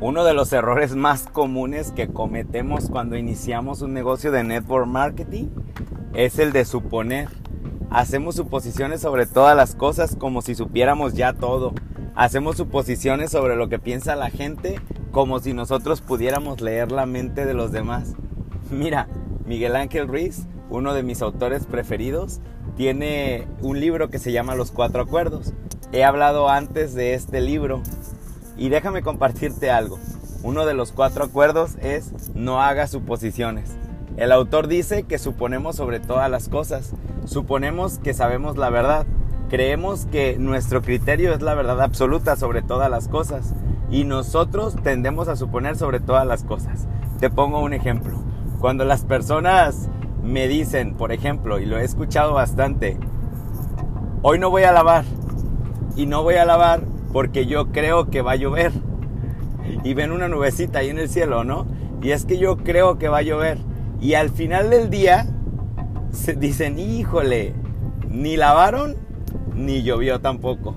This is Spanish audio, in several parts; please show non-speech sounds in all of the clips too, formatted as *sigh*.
Uno de los errores más comunes que cometemos cuando iniciamos un negocio de network marketing es el de suponer. Hacemos suposiciones sobre todas las cosas como si supiéramos ya todo. Hacemos suposiciones sobre lo que piensa la gente como si nosotros pudiéramos leer la mente de los demás. Mira, Miguel Ángel Ruiz, uno de mis autores preferidos, tiene un libro que se llama Los Cuatro Acuerdos. He hablado antes de este libro y déjame compartirte algo. Uno de los cuatro acuerdos es no hagas suposiciones. El autor dice que suponemos sobre todas las cosas. Suponemos que sabemos la verdad. Creemos que nuestro criterio es la verdad absoluta sobre todas las cosas. Y nosotros tendemos a suponer sobre todas las cosas. Te pongo un ejemplo. Cuando las personas me dicen, por ejemplo, y lo he escuchado bastante, hoy no voy a lavar. Y no voy a lavar porque yo creo que va a llover. Y ven una nubecita ahí en el cielo, ¿no? Y es que yo creo que va a llover. Y al final del día se dicen, híjole, ni lavaron ni llovió tampoco.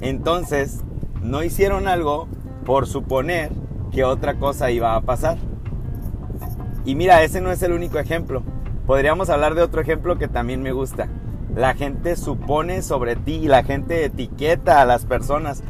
Entonces, no hicieron algo por suponer que otra cosa iba a pasar. Y mira, ese no es el único ejemplo. Podríamos hablar de otro ejemplo que también me gusta. La gente supone sobre ti, la gente etiqueta a las personas.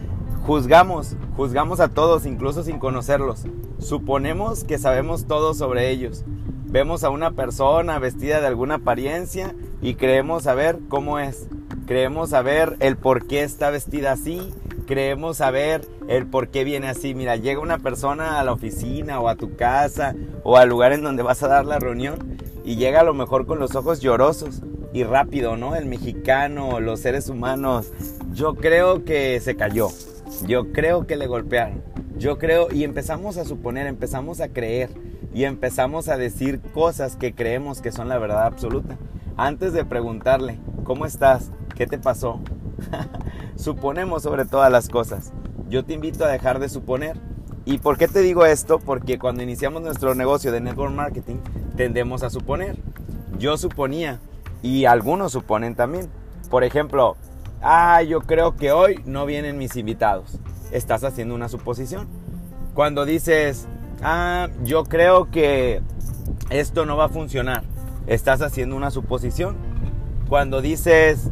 Juzgamos, juzgamos a todos, incluso sin conocerlos. Suponemos que sabemos todo sobre ellos. Vemos a una persona vestida de alguna apariencia y creemos saber cómo es. Creemos saber el por qué está vestida así. Creemos saber el por qué viene así. Mira, llega una persona a la oficina o a tu casa o al lugar en donde vas a dar la reunión y llega a lo mejor con los ojos llorosos y rápido, ¿no? El mexicano, los seres humanos, yo creo que se cayó, yo creo que le golpearon, yo creo, y empezamos a suponer, empezamos a creer y empezamos a decir cosas que creemos que son la verdad absoluta. Antes de preguntarle, ¿cómo estás? ¿Qué te pasó? *laughs* Suponemos sobre todas las cosas. Yo te invito a dejar de suponer. ¿Y por qué te digo esto? Porque cuando iniciamos nuestro negocio de network marketing, tendemos a suponer. Yo suponía y algunos suponen también. Por ejemplo, ah, yo creo que hoy no vienen mis invitados. Estás haciendo una suposición. Cuando dices, ah, yo creo que esto no va a funcionar, estás haciendo una suposición. Cuando dices,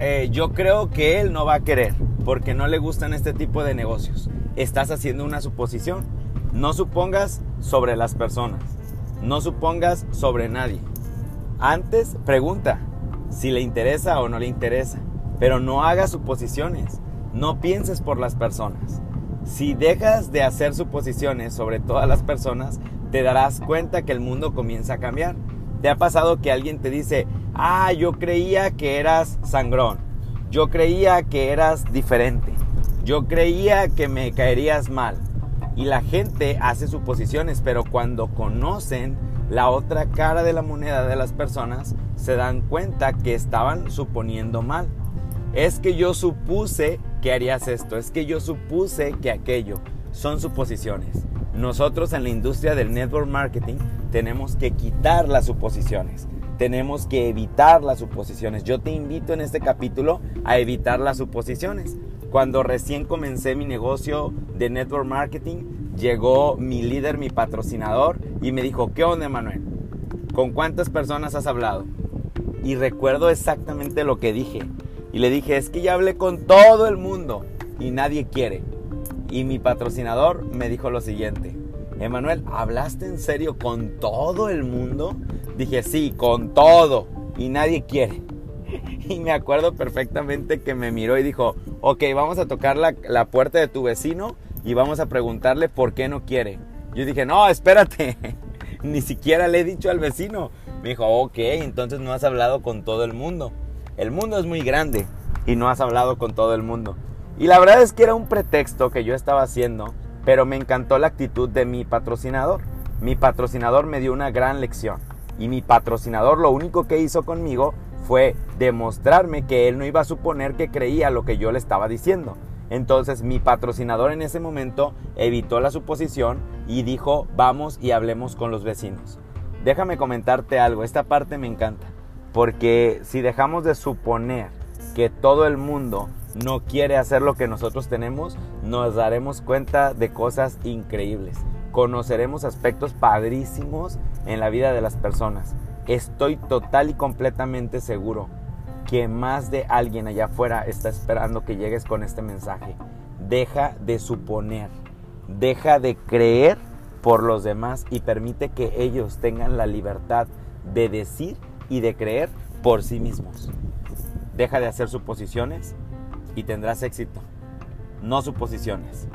eh, yo creo que él no va a querer porque no le gustan este tipo de negocios, estás haciendo una suposición. No supongas sobre las personas, no supongas sobre nadie. Antes pregunta si le interesa o no le interesa, pero no hagas suposiciones, no pienses por las personas. Si dejas de hacer suposiciones sobre todas las personas, te darás cuenta que el mundo comienza a cambiar. ¿Te ha pasado que alguien te dice, ah, yo creía que eras sangrón, yo creía que eras diferente, yo creía que me caerías mal? Y la gente hace suposiciones, pero cuando conocen la otra cara de la moneda de las personas, se dan cuenta que estaban suponiendo mal. Es que yo supuse que harías esto, es que yo supuse que aquello. Son suposiciones. Nosotros en la industria del network marketing tenemos que quitar las suposiciones. Tenemos que evitar las suposiciones. Yo te invito en este capítulo a evitar las suposiciones. Cuando recién comencé mi negocio de network marketing, llegó mi líder, mi patrocinador, y me dijo, ¿qué onda, Manuel? ¿Con cuántas personas has hablado? Y recuerdo exactamente lo que dije. Y le dije, es que ya hablé con todo el mundo y nadie quiere. Y mi patrocinador me dijo lo siguiente, Emanuel, ¿hablaste en serio con todo el mundo? Dije, sí, con todo. Y nadie quiere. *laughs* Y me acuerdo perfectamente que me miró y dijo, ok, vamos a tocar la, la puerta de tu vecino y vamos a preguntarle por qué no quiere. Yo dije, no, espérate, *laughs* ni siquiera le he dicho al vecino. Me dijo, ok, entonces no has hablado con todo el mundo. El mundo es muy grande y no has hablado con todo el mundo. Y la verdad es que era un pretexto que yo estaba haciendo, pero me encantó la actitud de mi patrocinador. Mi patrocinador me dio una gran lección. Y mi patrocinador lo único que hizo conmigo fue demostrarme que él no iba a suponer que creía lo que yo le estaba diciendo. Entonces mi patrocinador en ese momento evitó la suposición y dijo, vamos y hablemos con los vecinos. Déjame comentarte algo, esta parte me encanta, porque si dejamos de suponer que todo el mundo no quiere hacer lo que nosotros tenemos, nos daremos cuenta de cosas increíbles. Conoceremos aspectos padrísimos en la vida de las personas. Estoy total y completamente seguro que más de alguien allá afuera está esperando que llegues con este mensaje. Deja de suponer, deja de creer por los demás y permite que ellos tengan la libertad de decir y de creer por sí mismos. Deja de hacer suposiciones y tendrás éxito, no suposiciones.